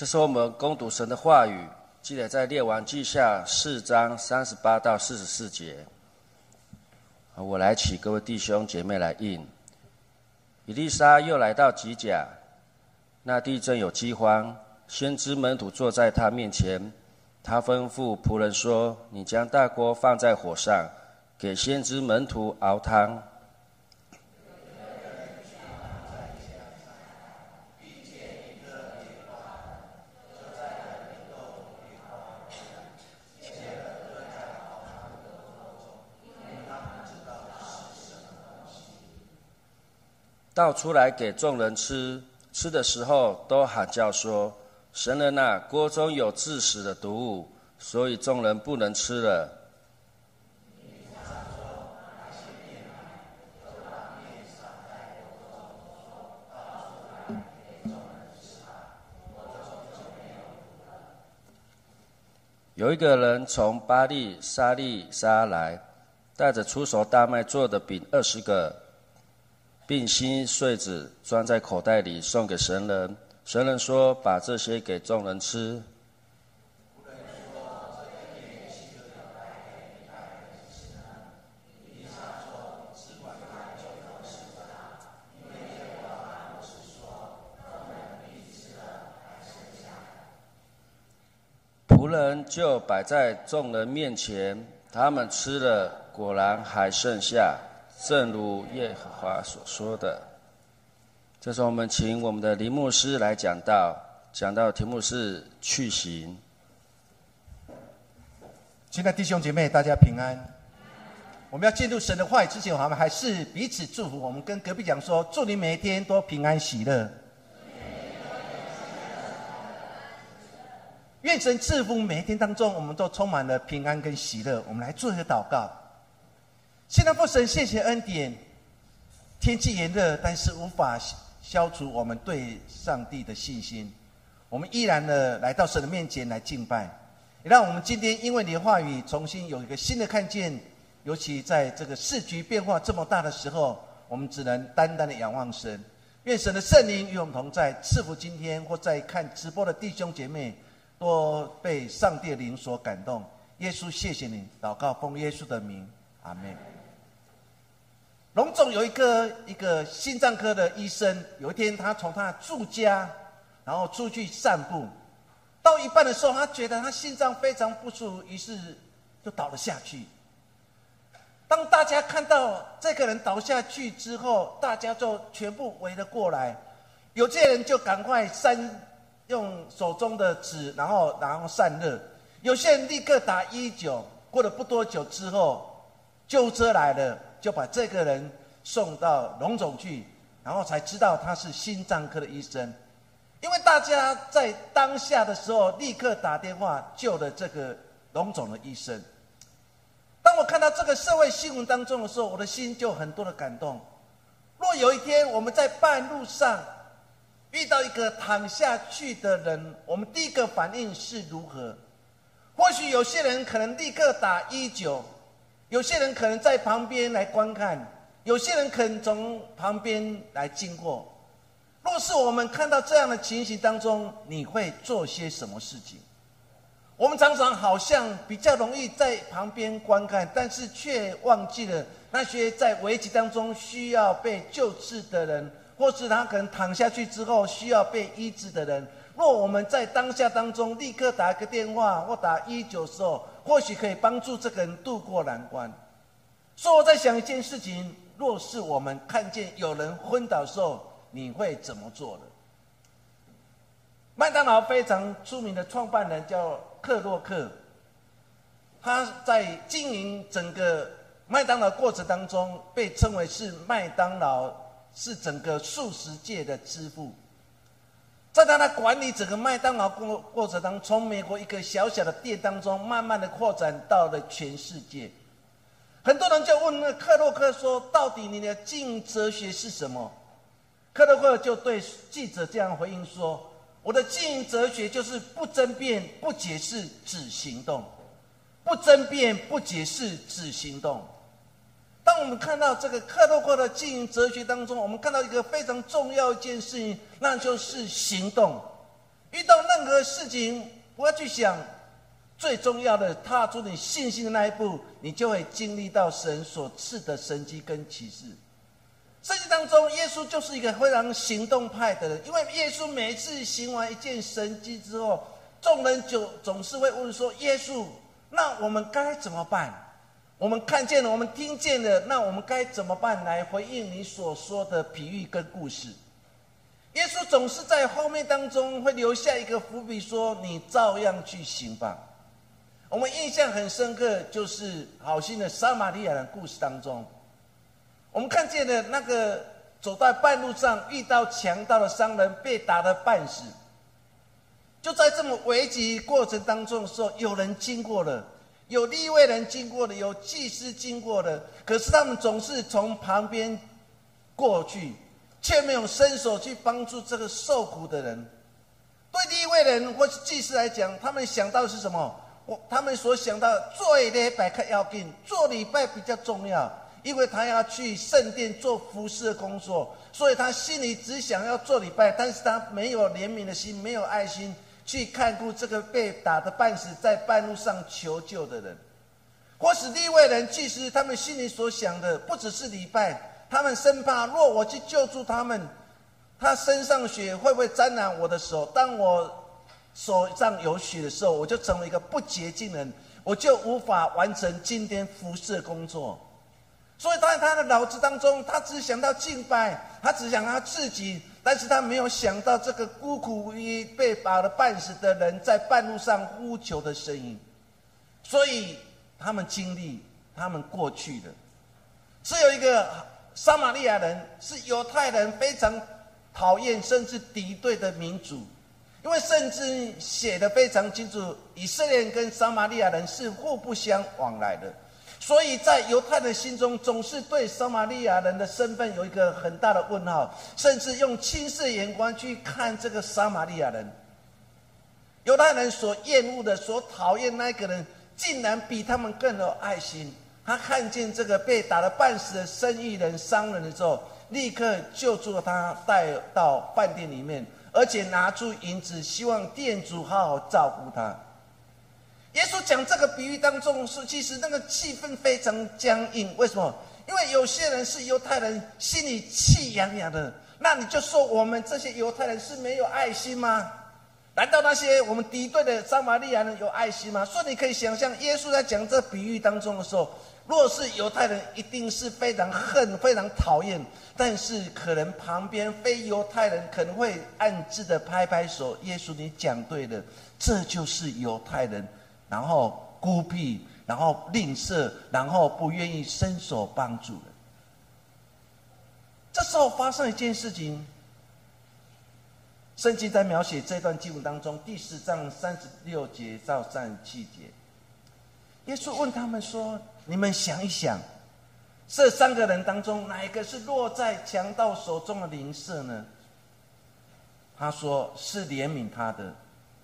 这是我们攻读神的话语，记载在列王记下四章三十八到四十四节。我来请各位弟兄姐妹来应。以丽莎又来到吉甲，那地正有饥荒，先知门徒坐在他面前，他吩咐仆人说：“你将大锅放在火上，给先知门徒熬汤。”倒出来给众人吃，吃的时候都喊叫说：“神人呐，锅中有致死的毒物，所以众人不能吃了。”有一个人从巴利沙利沙来，带着出熟大麦做的饼二十个。并新穗子装在口袋里送给神人。神人说：“把这些给众人吃。”仆人就摆在众人面前，他们吃了，果然还剩下。正如耶和华所说的，这是我们请我们的林牧师来讲到，讲到题目是去行。亲爱弟兄姐妹，大家平安。我们要进入神的话语之前，我们还是彼此祝福。我们跟隔壁讲说，祝你每一天都平安喜乐。愿神赐福每一天当中，我们都充满了平安跟喜乐。我们来做一个祷告。现在父神，谢谢恩典。天气炎热，但是无法消除我们对上帝的信心。我们依然的来到神的面前来敬拜，也让我们今天因为你的话语，重新有一个新的看见。尤其在这个市局变化这么大的时候，我们只能单单的仰望神。愿神的圣灵与我们同在，赐福今天或在看直播的弟兄姐妹，多被上帝的灵所感动。耶稣，谢谢你，祷告奉耶稣的名，阿门。龙总有一个一个心脏科的医生，有一天他从他住家，然后出去散步，到一半的时候，他觉得他心脏非常不舒服，于是就倒了下去。当大家看到这个人倒下去之后，大家就全部围了过来，有些人就赶快扇用手中的纸，然后然后散热；有些人立刻打一九。过了不多久之后，救护车来了。就把这个人送到龙总去，然后才知道他是心脏科的医生。因为大家在当下的时候立刻打电话救了这个龙总的医生。当我看到这个社会新闻当中的时候，我的心就很多的感动。若有一天我们在半路上遇到一个躺下去的人，我们第一个反应是如何？或许有些人可能立刻打一九。有些人可能在旁边来观看，有些人可能从旁边来经过。若是我们看到这样的情形当中，你会做些什么事情？我们常常好像比较容易在旁边观看，但是却忘记了那些在危机当中需要被救治的人，或是他可能躺下去之后需要被医治的人。若我们在当下当中立刻打一个电话或打一九时候，或许可以帮助这个人渡过难关。所以我在想一件事情：若是我们看见有人昏倒的时候，你会怎么做呢？麦当劳非常出名的创办人叫克洛克，他在经营整个麦当劳过程当中，被称为是麦当劳是整个素食界的之父。在他的管理整个麦当劳过过程当中，从美国一个小小的店当中，慢慢的扩展到了全世界。很多人就问那克洛克说：“到底你的经营哲学是什么？”克洛克就对记者这样回应说：“我的经营哲学就是不争辩、不解释，只行动；不争辩、不解释，只行动。”当我们看到这个克洛克的经营哲学当中，我们看到一个非常重要一件事情，那就是行动。遇到任何事情，不要去想，最重要的，踏出你信心的那一步，你就会经历到神所赐的神迹跟启示。圣经当中，耶稣就是一个非常行动派的人，因为耶稣每一次行完一件神迹之后，众人就总是会问说：“耶稣，那我们该怎么办？我们看见了，我们听见了，那我们该怎么办来回应你所说的比喻跟故事？”耶稣总是在后面当中会留下一个伏笔，说：“你照样去行吧。”我们印象很深刻，就是好心的撒玛利亚人故事当中。我们看见的那个走在半路上遇到强盗的商人被打得半死，就在这么危急过程当中的时候，有人经过了，有立位人经过的，有祭司经过的，可是他们总是从旁边过去，却没有伸手去帮助这个受苦的人。对立位人或是祭司来讲，他们想到的是什么？我他们所想到做礼拜要紧，做礼拜比较重要。因为他要去圣殿做服侍的工作，所以他心里只想要做礼拜，但是他没有怜悯的心，没有爱心去看顾这个被打的半死在半路上求救的人。或使利未人祭司他们心里所想的不只是礼拜，他们生怕若我去救助他们，他身上血会不会沾染我的手？当我手上有血的时候，我就成为一个不洁净人，我就无法完成今天服侍工作。所以他在他的脑子当中，他只想到敬拜，他只想他自己，但是他没有想到这个孤苦无依、被打了半死的人在半路上呼求的声音。所以他们经历，他们过去的，只有一个撒玛利亚人是犹太人非常讨厌甚至敌对的民族，因为甚至写的非常清楚，以色列跟撒玛利亚人是互不相往来的。所以在犹太人心中，总是对撒玛利亚人的身份有一个很大的问号，甚至用轻视眼光去看这个撒玛利亚人。犹太人所厌恶的、所讨厌那个人，竟然比他们更有爱心。他看见这个被打得半死的生意人、商人的时候，立刻救助他，带到饭店里面，而且拿出银子，希望店主好好照顾他。耶稣讲这个比喻当中，是其实那个气氛非常僵硬。为什么？因为有些人是犹太人，心里气痒痒的。那你就说我们这些犹太人是没有爱心吗？难道那些我们敌对的撒玛利亚人有爱心吗？所以你可以想象，耶稣在讲这比喻当中的时候，若是犹太人，一定是非常恨、非常讨厌。但是可能旁边非犹太人可能会暗自的拍拍手。耶稣，你讲对了，这就是犹太人。然后孤僻，然后吝啬，然后不愿意伸手帮助人。这时候发生一件事情，圣经在描写这段经文当中第十章三十六节到三十七节，耶稣问他们说：“你们想一想，这三个人当中，哪一个是落在强盗手中的灵舍呢？”他说：“是怜悯他的。”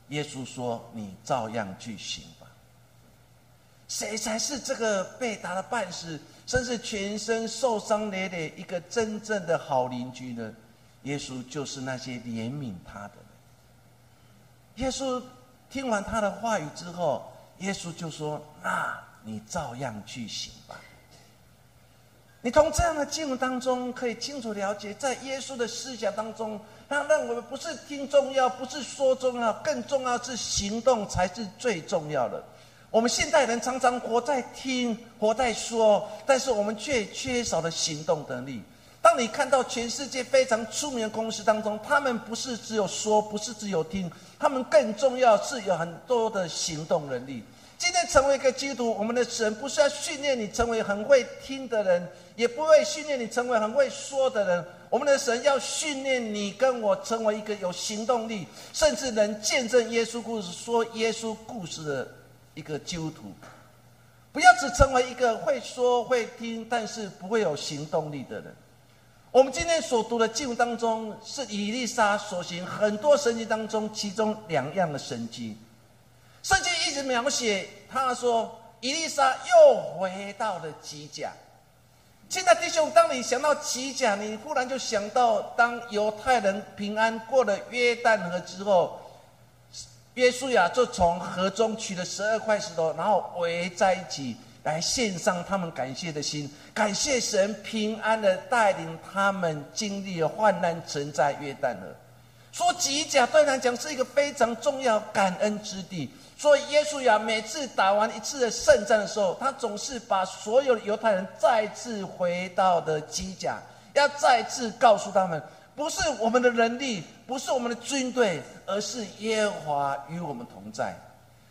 耶稣说：“你照样去行吧。”谁才是这个被打的半死，甚至全身受伤累累一个真正的好邻居呢？耶稣就是那些怜悯他的人。耶稣听完他的话语之后，耶稣就说：“那你照样去行吧。”你从这样的经文当中可以清楚了解，在耶稣的思想当中，他认为不是听重要，不是说重要，更重要是行动才是最重要的。我们现代人常常活在听、活在说，但是我们却缺少了行动能力。当你看到全世界非常出名的公司当中，他们不是只有说，不是只有听，他们更重要是有很多的行动能力。今天成为一个基督徒，我们的神不是要训练你成为很会听的人，也不会训练你成为很会说的人。我们的神要训练你跟我成为一个有行动力，甚至能见证耶稣故事、说耶稣故事的。一个基督徒，不要只成为一个会说会听，但是不会有行动力的人。我们今天所读的经文当中，是以利沙所行很多神迹当中，其中两样的神迹。描写，他说伊丽莎又回到了基甲。现在弟兄，当你想到基甲，你忽然就想到，当犹太人平安过了约旦河之后。耶稣呀就从河中取了十二块石头，然后围在一起，来献上他们感谢的心，感谢神平安的带领他们经历了患难，存在约旦河。说吉甲对他讲是一个非常重要感恩之地。所以耶稣呀，每次打完一次的圣战的时候，他总是把所有的犹太人再次回到的基甲，要再次告诉他们，不是我们的能力，不是我们的军队，而是耶和华与我们同在。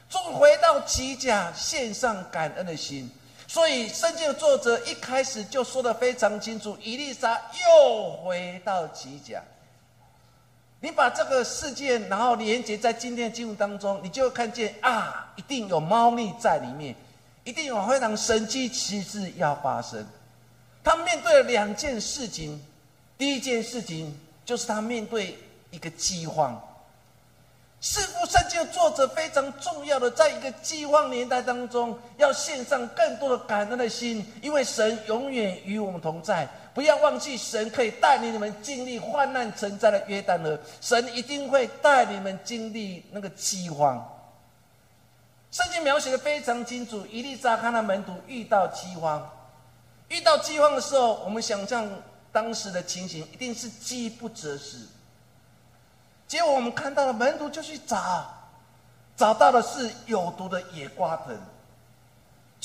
终回到基甲，献上感恩的心。所以圣经的作者一开始就说的非常清楚：伊丽莎又回到基甲。你把这个事件，然后连接在今天的经文当中，你就会看见啊，一定有猫腻在里面，一定有非常神奇奇事要发生。他面对了两件事情，第一件事情就是他面对一个饥荒。四福圣经的作者非常重要的，在一个饥荒年代当中，要献上更多的感恩的心，因为神永远与我们同在。不要忘记，神可以带领你们经历患难存在的约旦河，神一定会带你们经历那个饥荒。圣经描写的非常清楚，伊丽莎看到门徒遇到饥荒，遇到饥荒的时候，我们想象当时的情形一定是饥不择食。结果我们看到了门徒就去找，找到的是有毒的野瓜藤。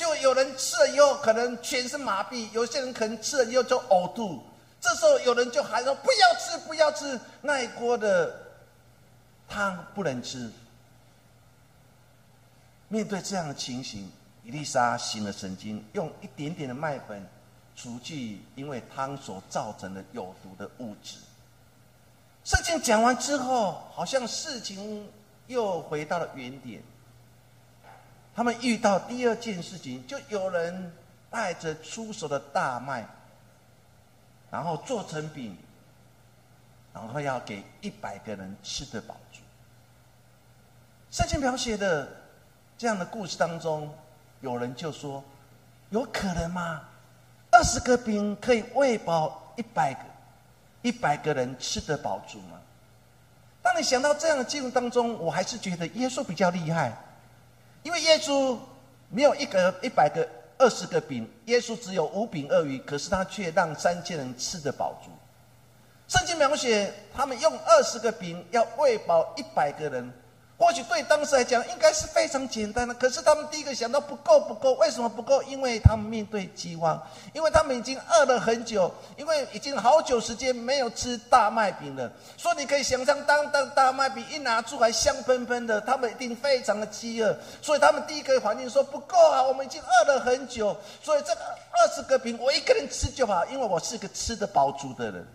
就有人吃了以后可能全身麻痹，有些人可能吃了以后就呕吐。这时候有人就喊说：“不要吃，不要吃那一锅的汤，不能吃。”面对这样的情形，伊丽莎醒了神经，用一点点的麦粉除去因为汤所造成的有毒的物质。事情讲完之后，好像事情又回到了原点。他们遇到第二件事情，就有人带着出手的大麦，然后做成饼，然后要给一百个人吃得饱足。圣经描写的这样的故事当中，有人就说：“有可能吗？二十个饼可以喂饱一百个？”一百个人吃得饱足吗？当你想到这样的记录当中，我还是觉得耶稣比较厉害，因为耶稣没有一个一百个、二十个饼，耶稣只有五饼二鱼，可是他却让三千人吃得饱足。圣经描写他们用二十个饼要喂饱一百个人。或许对当时来讲应该是非常简单的，可是他们第一个想到不够不够，为什么不够？因为他们面对饥荒，因为他们已经饿了很久，因为已经好久时间没有吃大麦饼了。所以你可以想象，当当大麦饼一拿出来香喷喷的，他们一定非常的饥饿。所以他们第一个反应说不够啊，我们已经饿了很久，所以这个二十个饼我一个人吃就好，因为我是个吃得饱足的人。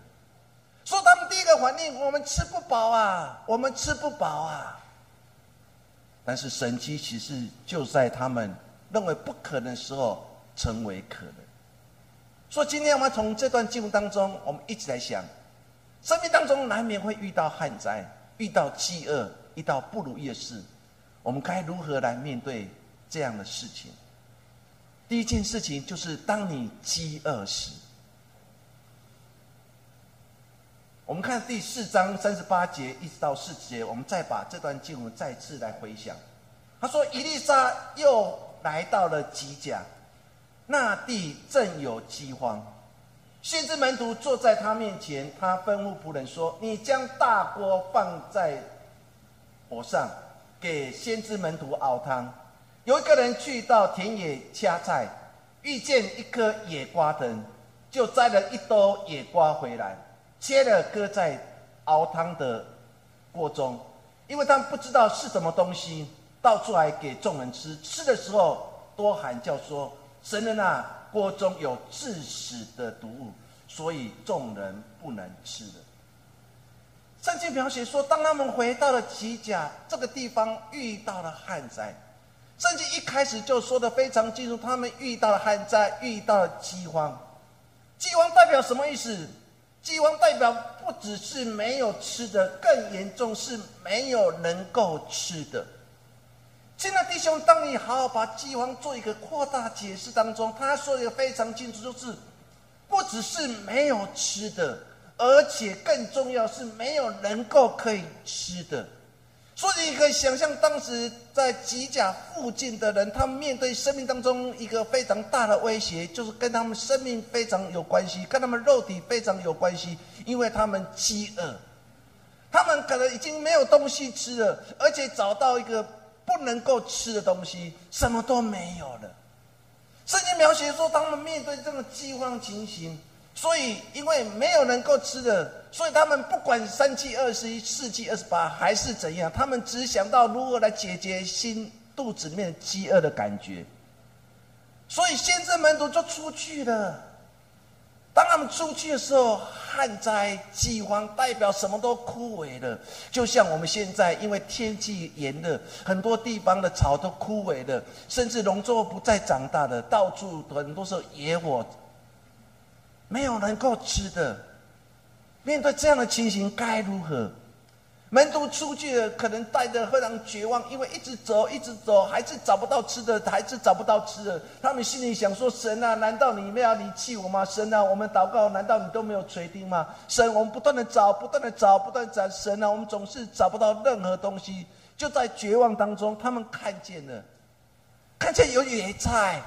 所以他们第一个反应，我们吃不饱啊，我们吃不饱啊。但是神机其实就在他们认为不可能的时候成为可能。所以今天我们从这段经文当中，我们一起来想，生命当中难免会遇到旱灾、遇到饥饿、遇到不如意的事，我们该如何来面对这样的事情？第一件事情就是当你饥饿时。我们看第四章三十八节一直到四节，我们再把这段经文再次来回想。他说：“伊丽莎又来到了吉甲，那地正有饥荒。先知门徒坐在他面前，他吩咐仆人说：‘你将大锅放在火上，给先知门徒熬汤。’有一个人去到田野掐菜，遇见一颗野瓜藤，就摘了一兜野瓜回来。”切了搁在熬汤的锅中，因为他们不知道是什么东西，倒出来给众人吃。吃的时候多喊叫说：“神人啊，锅中有致死的毒物，所以众人不能吃的。”圣经描写说，当他们回到了吉甲这个地方，遇到了旱灾。圣经一开始就说的非常清楚，他们遇到了旱灾，遇到了饥荒。饥荒代表什么意思？饥荒代表不只是没有吃的，更严重是没有能够吃的。现在弟兄，当你好好把饥荒做一个扩大解释当中，他说的非常清楚，就是不只是没有吃的，而且更重要是没有能够可以吃的。所以你可以想象，当时在吉甲附近的人，他们面对生命当中一个非常大的威胁，就是跟他们生命非常有关系，跟他们肉体非常有关系，因为他们饥饿，他们可能已经没有东西吃了，而且找到一个不能够吃的东西，什么都没有了。圣经描写说，他们面对这种饥荒情形。所以，因为没有能够吃的，所以他们不管三七二十一、四七二十八还是怎样，他们只想到如何来解决心肚子里面饥饿的感觉。所以，先知门徒就出去了。当他们出去的时候，旱灾、饥荒代表什么都枯萎了，就像我们现在因为天气炎热，很多地方的草都枯萎了，甚至农作物不再长大的，到处很多时候野火。没有能够吃的，面对这样的情形该如何？门徒出去了，可能带着非常绝望，因为一直走，一直走，还是找不到吃的，还是找不到吃的。他们心里想说：“神啊，难道你没有离弃我吗？神啊，我们祷告，难道你都没有垂听吗？神，我们不断的找，不断的找，不断找。神啊，我们总是找不到任何东西。就在绝望当中，他们看见了，看见有野菜，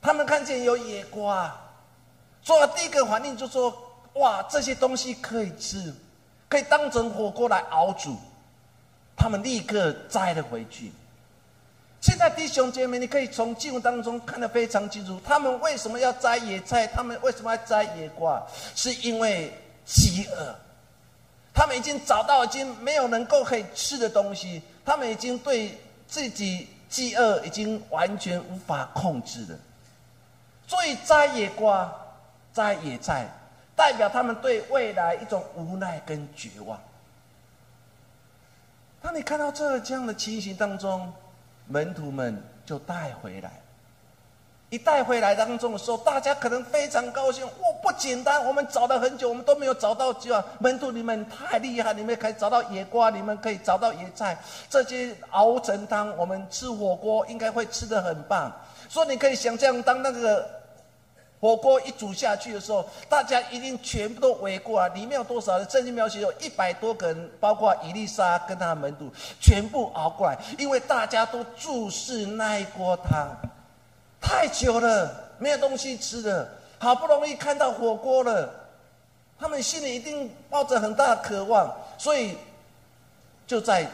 他们看见有野瓜。”做第一个反应就说：“哇，这些东西可以吃，可以当成火锅来熬煮。”他们立刻摘了回去。现在弟兄姐妹，你可以从经文当中看得非常清楚，他们为什么要摘野菜？他们为什么要摘野瓜？是因为饥饿。他们已经找到已经没有能够可以吃的东西，他们已经对自己饥饿已经完全无法控制了，所以摘野瓜。摘野菜，代表他们对未来一种无奈跟绝望。当你看到这这样的情形当中，门徒们就带回来。一带回来当中的时候，大家可能非常高兴。哇，不简单！我们找了很久，我们都没有找到。就门徒你们太厉害，你们可以找到野瓜，你们可以找到野菜，这些熬成汤，我们吃火锅应该会吃的很棒。所以你可以想象，当那个。火锅一煮下去的时候，大家一定全部都围过来。里面有多少人？圣经描写有一百多个人，包括伊丽莎跟他的门徒，全部熬过来，因为大家都注视那一锅汤。太久了，没有东西吃了，好不容易看到火锅了，他们心里一定抱着很大的渴望，所以就在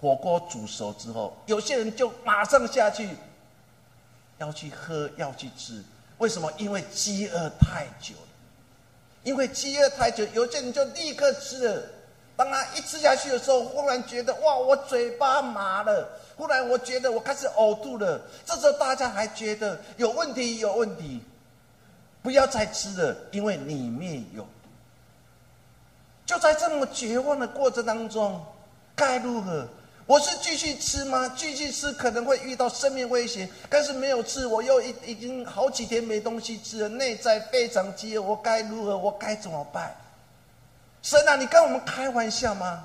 火锅煮熟之后，有些人就马上下去，要去喝，要去吃。为什么？因为饥饿太久了，因为饥饿太久，有些人就立刻吃了。当他一吃下去的时候，忽然觉得哇，我嘴巴麻了。忽然我觉得我开始呕吐了。这时候大家还觉得有问题，有问题，不要再吃了，因为里面有毒。就在这么绝望的过程当中，该如何？我是继续吃吗？继续吃可能会遇到生命危险，但是没有吃，我又已已经好几天没东西吃了，内在非常饥饿，我该如何？我该怎么办？神啊，你跟我们开玩笑吗？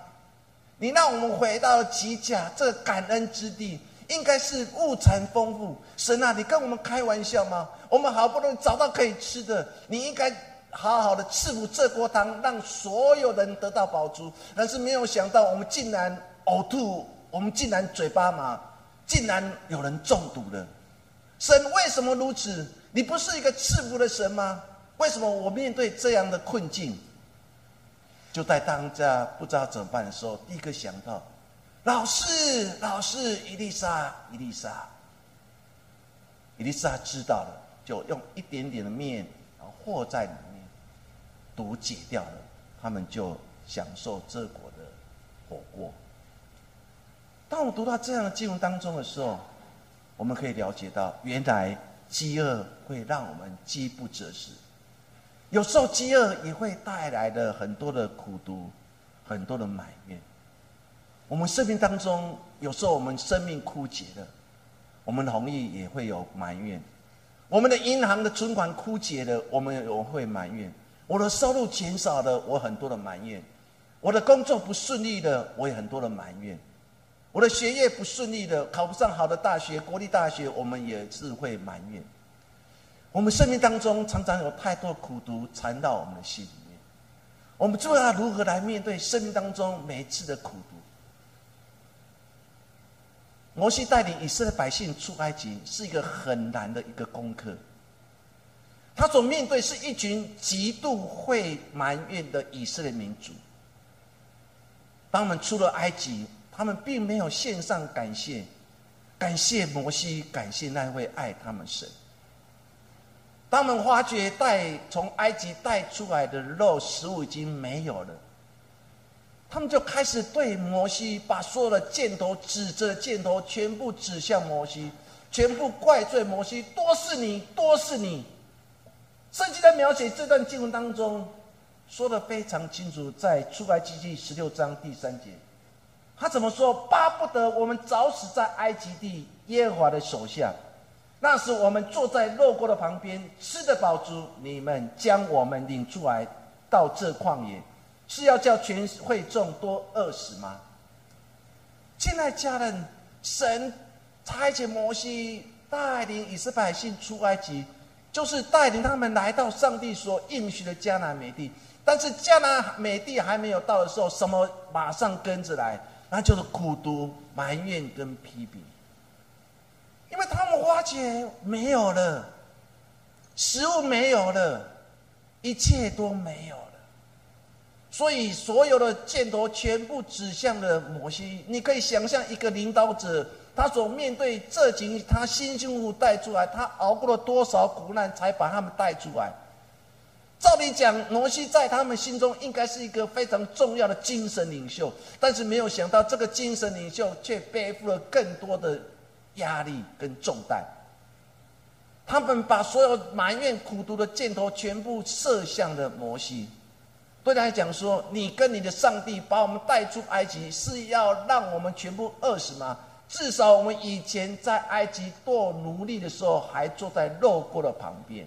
你让我们回到极甲这感恩之地，应该是物产丰富。神啊，你跟我们开玩笑吗？我们好不容易找到可以吃的，你应该好好的赐福这锅汤，让所有人得到饱足。但是没有想到，我们竟然。呕吐，我们竟然嘴巴麻，竟然有人中毒了。神为什么如此？你不是一个赐福的神吗？为什么我面对这样的困境，就在当家不知道怎么办的时候，第一个想到，老师，老师，伊丽莎，伊丽莎，伊丽莎知道了，就用一点点的面，然后和在里面，毒解掉了，他们就享受这国的火锅。当我们读到这样的经文当中的时候，我们可以了解到，原来饥饿会让我们饥不择食。有时候饥饿也会带来的很多的苦毒，很多的埋怨。我们生命当中，有时候我们生命枯竭了，我们容易也会有埋怨。我们的银行的存款枯竭了，我们也会埋怨。我的收入减少了，我很多的埋怨。我的工作不顺利的，我也很多的埋怨。我的学业不顺利的，考不上好的大学，国立大学，我们也是会埋怨。我们生命当中常常有太多苦毒缠绕我们的心里面，我们知道如何来面对生命当中每一次的苦毒。摩西带领以色列百姓出埃及是一个很难的一个功课。他所面对是一群极度会埋怨的以色列民族。当我们出了埃及，他们并没有献上感谢，感谢摩西，感谢那位爱他们神。他们发觉带从埃及带出来的肉食物已经没有了，他们就开始对摩西把所有的箭头指着箭头全部指向摩西，全部怪罪摩西，多是你，多是你。圣经在描写这段经文当中，说的非常清楚，在出埃及记十六章第三节，他怎么说？巴不得我们早死在埃及地耶和华的手下，那时我们坐在肉锅的旁边，吃得饱足。你们将我们领出来到这旷野，是要叫全会众多饿死吗？亲爱家人，神差遣摩西带领以色列百姓出埃及。就是带领他们来到上帝所应许的迦南美地，但是迦南美地还没有到的时候，什么马上跟着来？那就是孤独、埋怨跟批评，因为他们花钱没有了，食物没有了，一切都没有了，所以所有的箭头全部指向了摩西。你可以想象一个领导者。他所面对这群他辛辛苦苦带出来，他熬过了多少苦难，才把他们带出来？照理讲，摩西在他们心中应该是一个非常重要的精神领袖，但是没有想到，这个精神领袖却背负了更多的压力跟重担。他们把所有埋怨苦读的箭头全部射向了摩西，对他来讲说：“你跟你的上帝把我们带出埃及，是要让我们全部饿死吗？”至少我们以前在埃及做奴隶的时候，还坐在肉锅的旁边。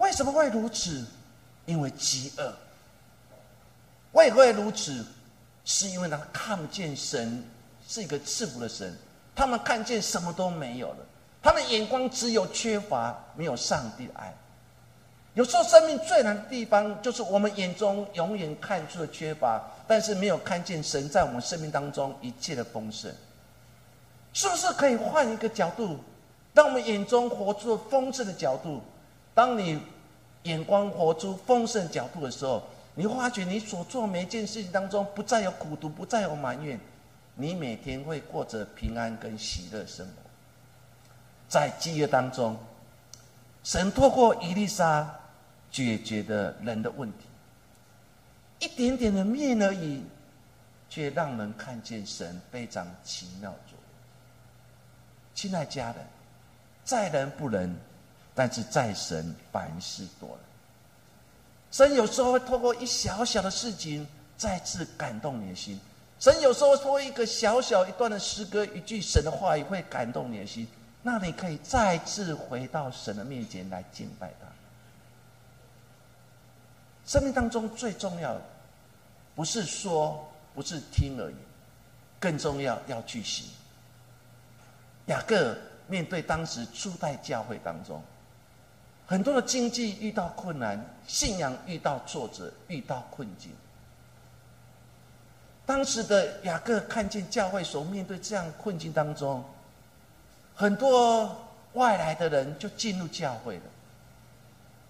为什么会如此？因为饥饿。为何会如此？是因为他看不见神是一个赐福的神，他们看见什么都没有了，他们眼光只有缺乏，没有上帝的爱。有时候生命最难的地方，就是我们眼中永远看出了缺乏。但是没有看见神在我们生命当中一切的丰盛，是不是可以换一个角度，让我们眼中活出丰盛的角度？当你眼光活出丰盛角度的时候，你发觉你所做每一件事情当中不再有苦毒，不再有埋怨，你每天会过着平安跟喜乐生活。在饥饿当中，神透过伊丽莎解决的人的问题。一点点的面而已，却让人看见神非常奇妙作。亲爱家人，在人不能，但是在神凡事多了。神有时候会透过一小小的事情，再次感动你的心。神有时候透过一个小小一段的诗歌，一句神的话语，会感动你的心。那你可以再次回到神的面前来敬拜他。生命当中最重要的。不是说，不是听而已，更重要要去行。雅各面对当时初代教会当中，很多的经济遇到困难，信仰遇到挫折，遇到困境。当时的雅各看见教会所面对这样困境当中，很多外来的人就进入教会了。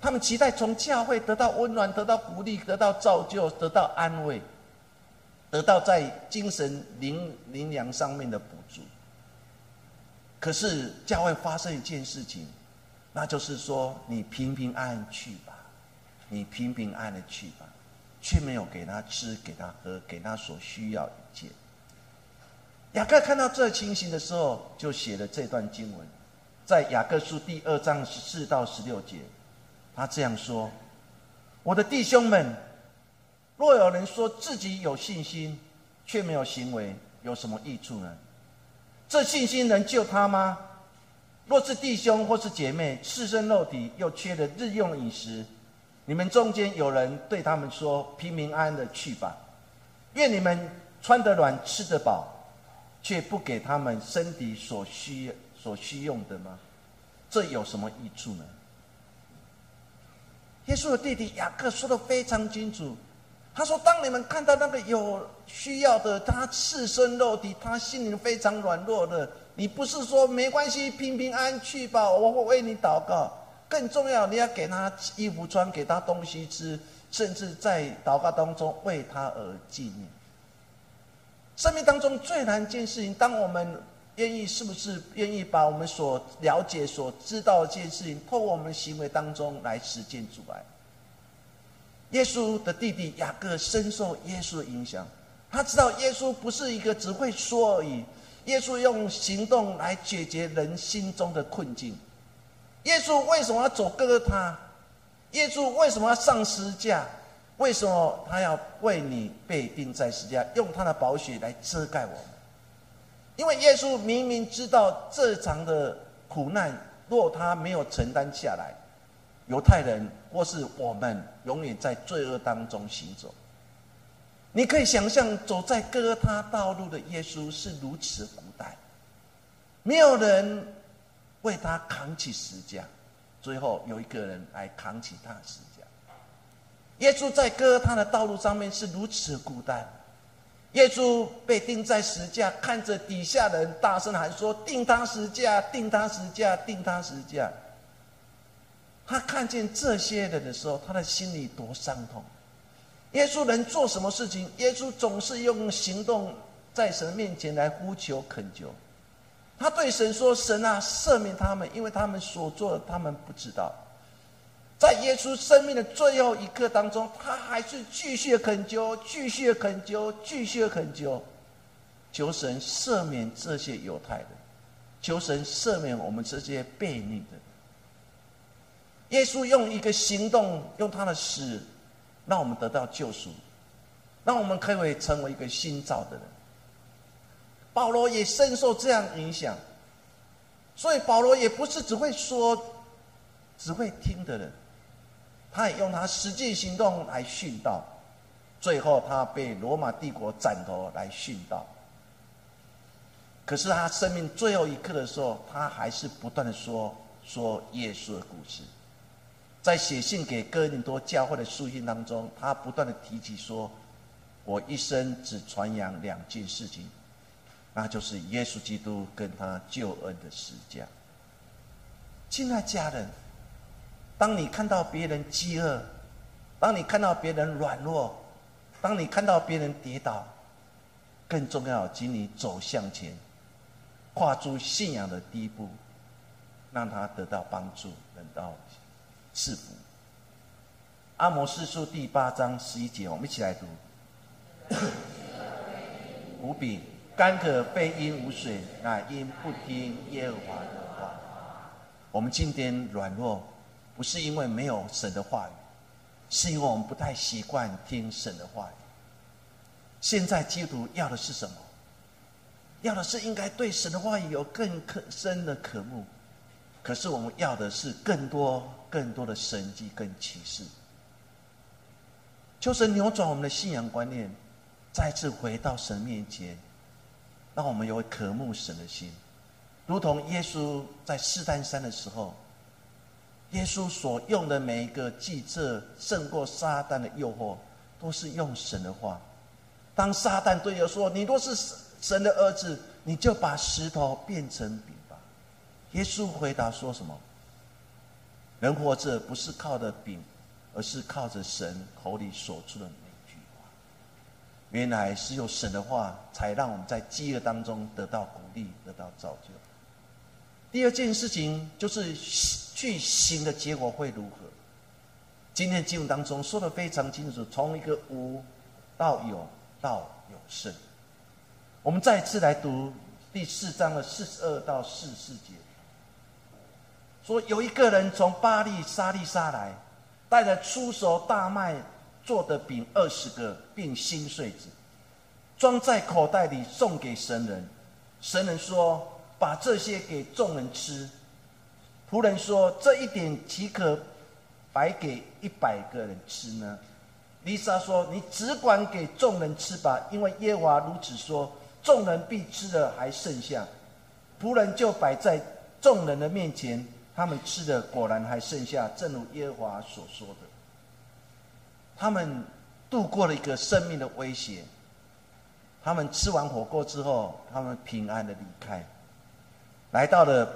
他们期待从教会得到温暖，得到鼓励，得到造就，得到安慰，得到在精神灵灵粮上面的补助。可是教会发生一件事情，那就是说你平平安安去吧，你平平安安的去吧，却没有给他吃，给他喝，给他所需要一切。雅各看到这情形的时候，就写了这段经文，在雅各书第二章十四到十六节。他这样说：“我的弟兄们，若有人说自己有信心，却没有行为，有什么益处呢？这信心能救他吗？若是弟兄或是姐妹赤身肉体，又缺了日用饮食，你们中间有人对他们说：‘平平安安的去吧，愿你们穿得暖，吃得饱，’，却不给他们身体所需所需用的吗？这有什么益处呢？”耶稣的弟弟雅各说的非常清楚，他说：“当你们看到那个有需要的，他赤身肉体，他心灵非常软弱的，你不是说没关系，平平安去吧，我会为你祷告。更重要，你要给他衣服穿，给他东西吃，甚至在祷告当中为他而纪念。生命当中最难一件事情，当我们愿意，是不是愿意把我们所了解、所知道的这件事情，透过我们的行为当中来实践出来？”耶稣的弟弟雅各深受耶稣的影响，他知道耶稣不是一个只会说而已，耶稣用行动来解决人心中的困境。耶稣为什么要走哥哥他？耶稣为什么要上十字架？为什么他要为你被钉在十字架，用他的宝血来遮盖我们？因为耶稣明明知道这场的苦难，若他没有承担下来。犹太人或是我们，永远在罪恶当中行走。你可以想象，走在哥他道路的耶稣是如此孤单，没有人为他扛起石架，最后有一个人来扛起他的石架。耶稣在哥他的道路上面是如此孤单，耶稣被钉在石架，看着底下的人大声喊说：“钉他石架，钉他石架，钉他石架。”他看见这些人的时候，他的心里多伤痛。耶稣能做什么事情？耶稣总是用行动在神面前来呼求恳求。他对神说：“神啊，赦免他们，因为他们所做的，他们不知道。”在耶稣生命的最后一刻当中，他还是继续恳求，继续恳求，继续恳求，求神赦免这些犹太人，求神赦免我们这些悖逆的。耶稣用一个行动，用他的死，让我们得到救赎，让我们可以成为一个新造的人。保罗也深受这样影响，所以保罗也不是只会说、只会听的人，他也用他实际行动来殉道。最后，他被罗马帝国斩头来殉道。可是他生命最后一刻的时候，他还是不断的说说耶稣的故事。在写信给哥林多教会的书信当中，他不断的提起说：“我一生只传扬两件事情，那就是耶稣基督跟他救恩的实价。”亲爱家人，当你看到别人饥饿，当你看到别人软弱，当你看到别人跌倒，更重要，请你走向前，跨出信仰的第一步，让他得到帮助，等到。赐福。阿摩斯书第八章十一节，我们一起来读。无比干渴非因无水，乃因不听耶和华的话。我们今天软弱，不是因为没有神的话语，是因为我们不太习惯听神的话语。现在基督要的是什么？要的是应该对神的话语有更可深的渴慕。可是我们要的是更多。更多的神迹跟启示，求神扭转我们的信仰观念，再次回到神面前，让我们有渴慕神的心，如同耶稣在四丹山的时候，耶稣所用的每一个计策胜过撒旦的诱惑，都是用神的话。当撒旦对耶稣说：“你若是神的儿子，你就把石头变成饼。”耶稣回答说什么？人活着不是靠着饼，而是靠着神口里所出的每句话。原来是有神的话，才让我们在饥饿当中得到鼓励，得到造就。第二件事情就是去行的结果会如何？今天经文当中说的非常清楚，从一个无到有，到有胜。我们再次来读第四章的四十二到四十四节。说有一个人从巴利沙利沙来，带着出熟大麦做的饼二十个，并新穗子，装在口袋里送给神人。神人说：“把这些给众人吃。”仆人说：“这一点岂可白给一百个人吃呢？”丽莎说：“你只管给众人吃吧，因为耶和华如此说，众人必吃的还剩下。”仆人就摆在众人的面前。他们吃的果然还剩下，正如耶和华所说的。他们度过了一个生命的威胁。他们吃完火锅之后，他们平安的离开，来到了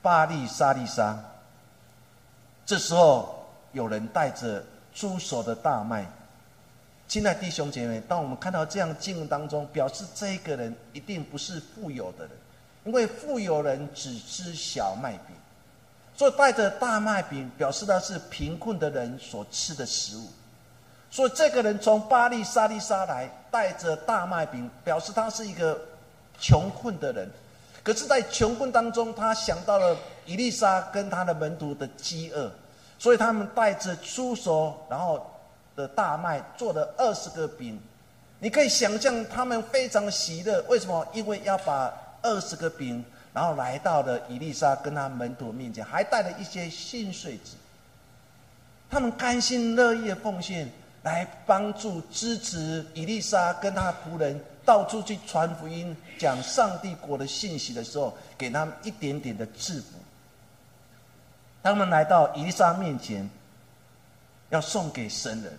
巴利沙利沙。这时候有人带着猪手的大麦。亲爱弟兄姐妹，当我们看到这样经文当中，表示这个人一定不是富有的人，因为富有人只吃小麦饼，所以带着大麦饼，表示的是贫困的人所吃的食物。所以这个人从巴利沙利沙来，带着大麦饼，表示他是一个穷困的人。可是，在穷困当中，他想到了伊丽莎跟他的门徒的饥饿，所以他们带着猪手，然后。的大麦做了二十个饼，你可以想象他们非常喜乐。为什么？因为要把二十个饼，然后来到了伊丽莎跟他门徒面前，还带了一些新穗子。他们甘心乐意的奉献，来帮助支持伊丽莎跟他仆人到处去传福音、讲上帝国的信息的时候，给他们一点点的制服。他们来到伊丽莎面前，要送给神人。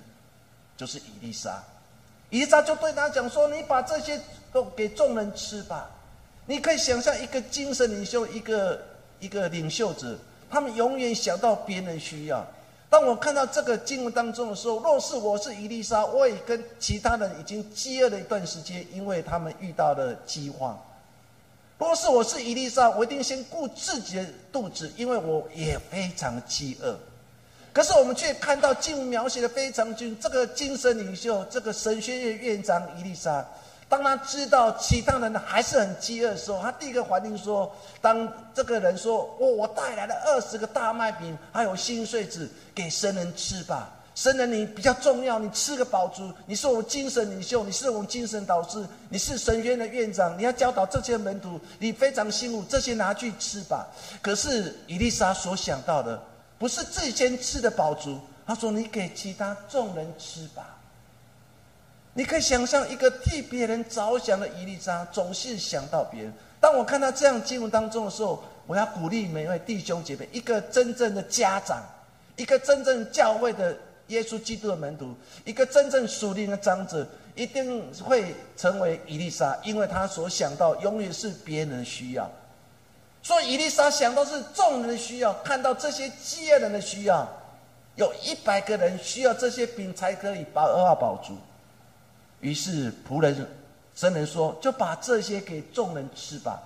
就是伊丽莎，伊丽莎就对他讲说：“你把这些都给众人吃吧。”你可以想象一个精神领袖，一个一个领袖者，他们永远想到别人需要。当我看到这个经文当中的时候，若是我是伊丽莎，我也跟其他人已经饥饿了一段时间，因为他们遇到了饥荒。若是我是伊丽莎，我一定先顾自己的肚子，因为我也非常饥饿。可是我们却看到经文描写的非常精，这个精神领袖，这个神学院院长伊丽莎，当他知道其他人还是很饥饿的时候，他第一个反应说：当这个人说，我我带来了二十个大麦饼，还有新穗子给神人吃吧。神人你比较重要，你吃个饱足。你是我们精神领袖，你是我们精神导师，你是神学院的院长，你要教导这些门徒，你非常辛苦，这些拿去吃吧。可是伊丽莎所想到的。不是自己先吃的饱足，他说：“你给其他众人吃吧。”你可以想象一个替别人着想的伊丽莎，总是想到别人。当我看到这样经文当中的时候，我要鼓励每位弟兄姐妹：一个真正的家长，一个真正教会的耶稣基督的门徒，一个真正属灵的长者，一定会成为伊丽莎，因为他所想到永远是别人的需要。所以，伊丽莎想到是众人的需要，看到这些饥饿人的需要，有一百个人需要这些饼才可以把二号保足。于是仆人僧人说：“就把这些给众人吃吧。”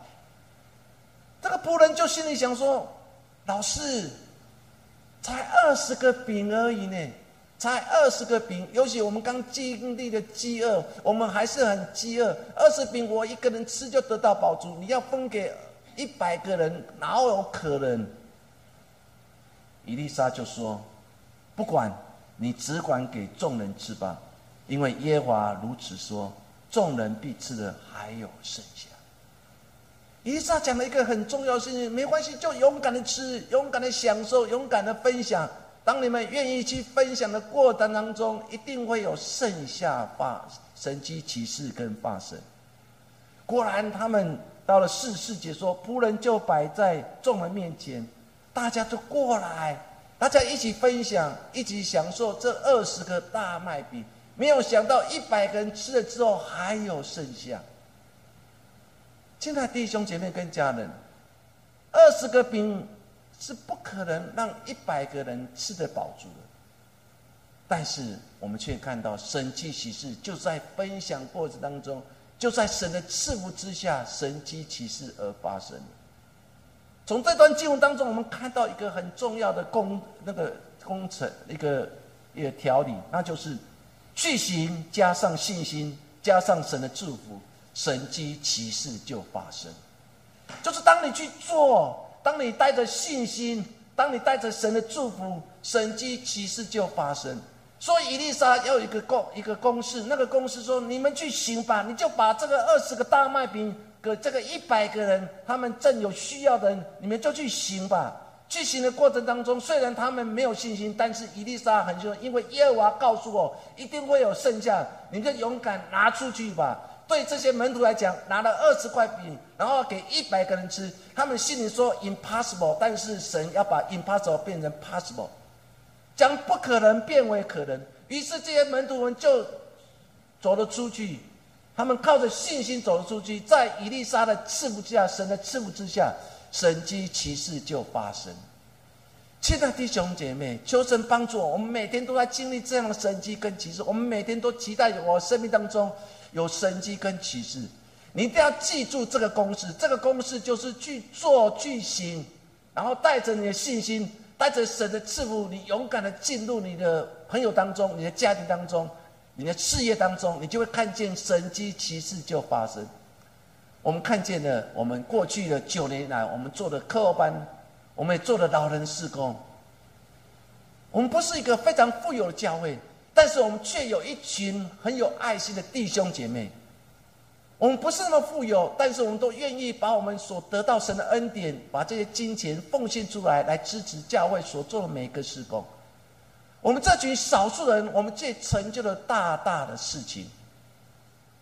这个仆人就心里想说：“老师，才二十个饼而已呢，才二十个饼。尤其我们刚经历的饥饿，我们还是很饥饿。二十饼我一个人吃就得到饱足，你要分给。”一百个人哪有可能？伊丽莎就说：“不管你只管给众人吃吧，因为耶华如此说，众人必吃的还有剩下。”伊撒讲了一个很重要的事情：没关系，就勇敢的吃，勇敢的享受，勇敢的分享。当你们愿意去分享的过程当中，一定会有剩下发神机骑士跟发生。果然，他们。到了四世节说，仆人就摆在众人面前，大家就过来，大家一起分享，一起享受这二十个大麦饼。没有想到一百个人吃了之后还有剩下。亲爱的弟兄姐妹跟家人，二十个饼是不可能让一百个人吃得饱足的，但是我们却看到神迹喜事就在分享过程当中。就在神的赐福之下，神机启示而发生。从这段经文当中，我们看到一个很重要的工那个工程一个一个条理，那就是去行加上信心，加上神的祝福，神机启示就发生。就是当你去做，当你带着信心，当你带着神的祝福，神机启示就发生。所以伊丽莎要一个公一个公式，那个公式说：你们去行吧，你就把这个二十个大麦饼给这个一百个人，他们正有需要的人，你们就去行吧。去行的过程当中，虽然他们没有信心，但是伊丽莎很说：因为耶和华告诉我，一定会有剩下，你就勇敢拿出去吧。对这些门徒来讲，拿了二十块饼，然后给一百个人吃，他们心里说 impossible，但是神要把 impossible 变成 possible。将不可能变为可能，于是这些门徒们就走了出去，他们靠着信心走了出去，在以丽莎的赐福之下，神的赐福之下，神机奇事就发生。亲爱的弟兄姐妹，求神帮助我，我们每天都在经历这样的神迹跟奇事，我们每天都期待我生命当中有神迹跟奇事。你一定要记住这个公式，这个公式就是去做去行，然后带着你的信心，带着神的赐福，你勇敢的进入你的朋友当中、你的家庭当中、你的事业当中，你就会看见神迹奇事就发生。我们看见了，我们过去的九年来，我们做的课后班。我们也做了老人施工。我们不是一个非常富有的教会，但是我们却有一群很有爱心的弟兄姐妹。我们不是那么富有，但是我们都愿意把我们所得到神的恩典，把这些金钱奉献出来，来支持教会所做的每一个施工。我们这群少数人，我们却成就了大大的事情。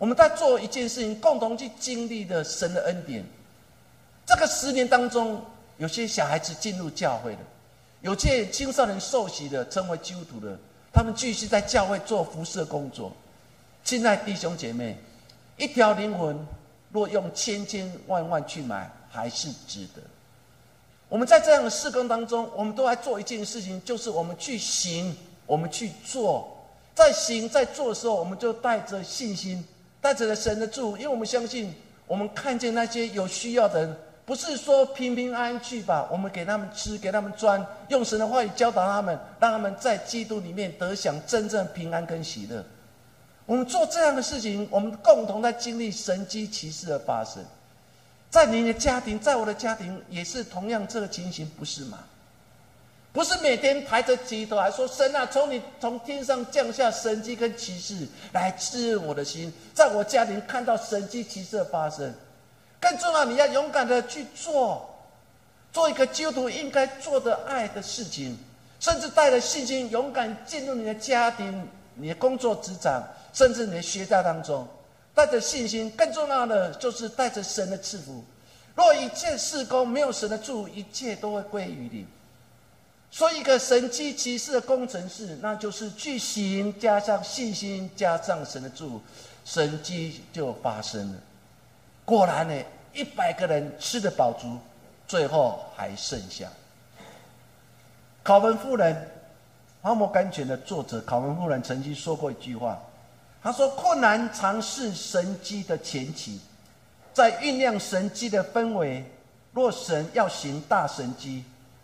我们在做一件事情，共同去经历的神的恩典。这个十年当中。有些小孩子进入教会了，有些青少年受洗的，成为基督徒的，他们继续在教会做服侍工作。亲爱弟兄姐妹，一条灵魂若用千千万万去买，还是值得。我们在这样的事工当中，我们都在做一件事情，就是我们去行，我们去做。在行在做的时候，我们就带着信心，带着神的祝福，因为我们相信，我们看见那些有需要的人。不是说平平安安去吧，我们给他们吃，给他们穿，用神的话语教导他们，让他们在基督里面得享真正平安跟喜乐。我们做这样的事情，我们共同在经历神机骑士的发生。在你的家庭，在我的家庭，也是同样这个情形，不是吗？不是每天抬着鸡头还说神啊，从你从天上降下神机跟骑士来滋润我的心，在我家庭看到神机骑士的发生。更重要，你要勇敢的去做，做一个基督徒应该做的爱的事情，甚至带着信心，勇敢进入你的家庭、你的工作职场，甚至你的学校当中，带着信心。更重要的就是带着神的赐福。若一切事工没有神的助，一切都会归于零。说一个神机骑士的工程师，那就是去行加上信心加上神的助，神机就发生了。果然呢，一百个人吃得饱足，最后还剩下。考文夫人，《阿摩甘泉》的作者考文夫人曾经说过一句话，他说：“困难常是神机的前期，在酝酿神机的氛围。若神要行大神机，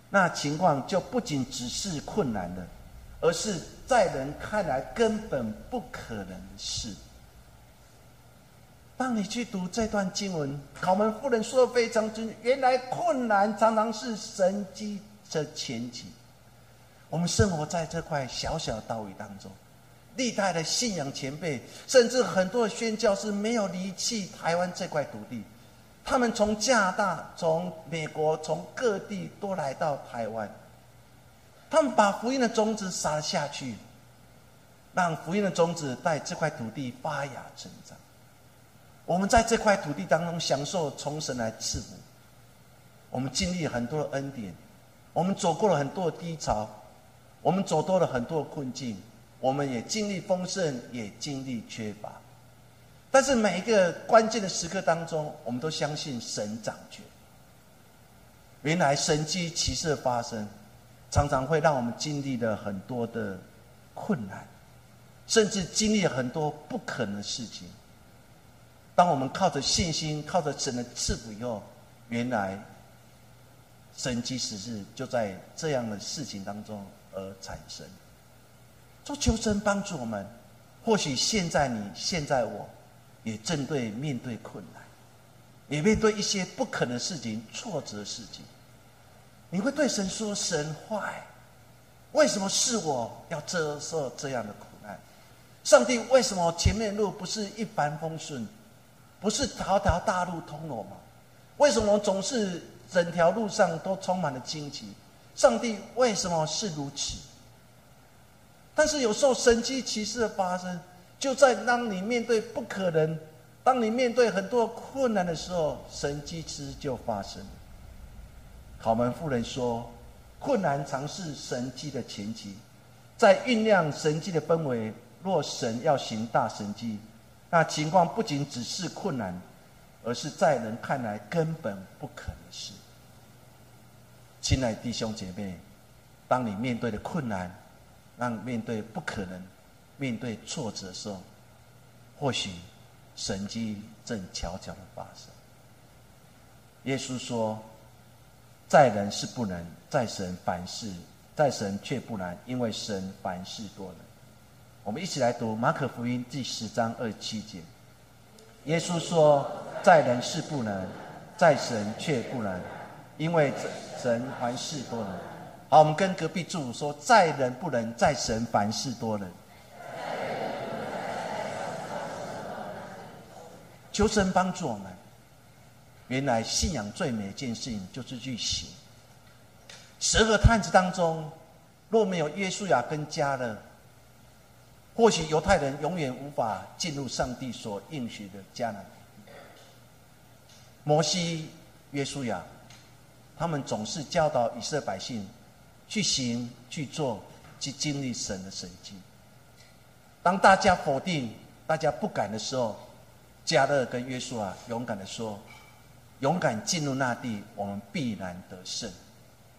那情况就不仅只是困难的，而是在人看来根本不可能的事。”当你去读这段经文，考门夫人说的非常真。原来困难常常是神机的前期。我们生活在这块小小的岛屿当中，历代的信仰前辈，甚至很多的宣教士没有离弃台湾这块土地，他们从加拿大、从美国、从各地都来到台湾，他们把福音的种子撒下去，让福音的种子在这块土地发芽成长。我们在这块土地当中享受从神来赐福，我们经历很多的恩典，我们走过了很多的低潮，我们走多了很多的困境，我们也经历丰盛，也经历缺乏。但是每一个关键的时刻当中，我们都相信神掌权。原来神迹奇事发生，常常会让我们经历了很多的困难，甚至经历了很多不可能的事情。当我们靠着信心，靠着神的赐福以后，原来神迹实是就在这样的事情当中而产生。做求神帮助我们，或许现在你现在我，也正对面对困难，也面对一些不可能事情、挫折事情，你会对神说：“神坏，为什么是我要接受这样的苦难？上帝，为什么前面路不是一帆风顺？”不是条条大路通罗马，为什么总是整条路上都充满了荆棘？上帝为什么是如此？但是有时候神迹奇事的发生，就在当你面对不可能，当你面对很多困难的时候，神迹之就发生。考门夫人说：“困难常是神迹的前期，在酝酿神迹的氛围。若神要行大神迹，那情况不仅只是困难，而是在人看来根本不可能事。亲爱弟兄姐妹，当你面对的困难，让面对不可能、面对挫折的时候，或许神迹正悄悄的发生。耶稣说：“在人是不能，在神凡事，在神却不难，因为神凡事多能。”我们一起来读马可福音第十章二十七节。耶稣说：“在人是不能，在神却不能，因为神凡事多能。”好，我们跟隔壁住说：“在人不能，在神凡事多能。”求神帮助我们。原来信仰最美一件事情就是去行。十个探子当中，若没有耶稣亚跟加勒。或许犹太人永远无法进入上帝所应许的迦南。摩西、耶稣亚，他们总是教导以色列百姓去行、去做、去经历神的神迹。当大家否定、大家不敢的时候，加勒跟约书亚勇敢的说：“勇敢进入那地，我们必然得胜，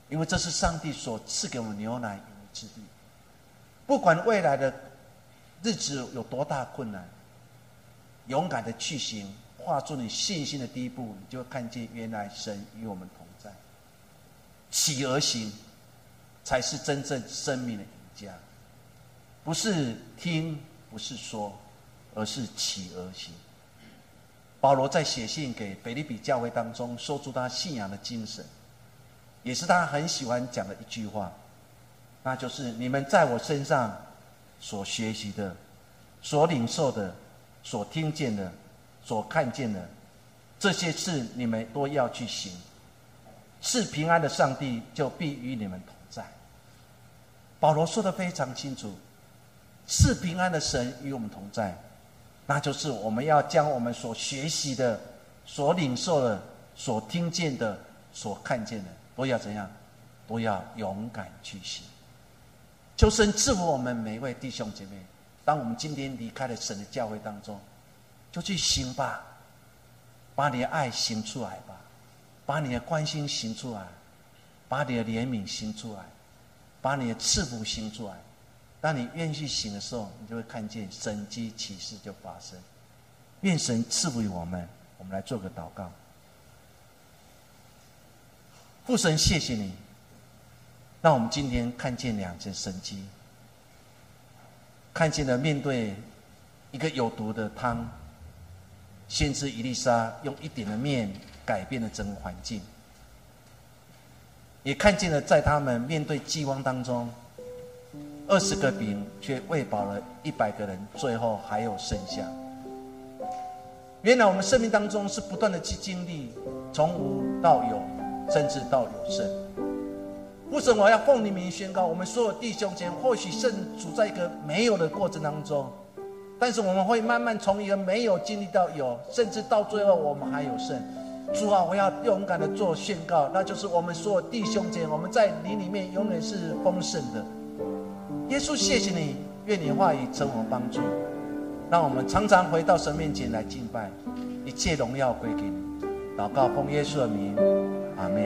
因为这是上帝所赐给我们牛奶之地。不管未来的。”日子有多大困难，勇敢的去行，画出你信心的第一步，你就会看见原来神与我们同在。起而行，才是真正生命的赢家。不是听，不是说，而是起而行。保罗在写信给腓利比教会当中，说出他信仰的精神，也是他很喜欢讲的一句话，那就是你们在我身上。所学习的、所领受的、所听见的、所看见的，这些事你们都要去行。是平安的上帝就必与你们同在。保罗说的非常清楚，是平安的神与我们同在，那就是我们要将我们所学习的、所领受的、所听见的、所看见的，都要怎样？都要勇敢去行。求神赐福我们每一位弟兄姐妹。当我们今天离开了神的教会当中，就去行吧，把你的爱行出来吧，把你的关心行出来，把你的怜悯行出来，把你的赐福行出来。当你愿意去行的时候，你就会看见神迹启示就发生。愿神赐福于我们。我们来做个祷告。父神，谢谢你。让我们今天看见两件神迹，看见了面对一个有毒的汤，先知伊丽莎用一点的面改变了整个环境，也看见了在他们面对饥荒当中，二十个饼却喂饱了一百个人，最后还有剩下。原来我们生命当中是不断的去经历，从无到有，甚至到有胜。父神，我要奉你名宣告：我们所有弟兄间，或许正处在一个没有的过程当中，但是我们会慢慢从一个没有经历到有，甚至到最后我们还有胜。主啊，我要勇敢的做宣告，那就是我们所有弟兄间，我们在你里面永远是丰盛的。耶稣，谢谢你，愿你话语成我帮助，让我们常常回到神面前来敬拜，一切荣耀归给你。祷告奉耶稣的名，阿门。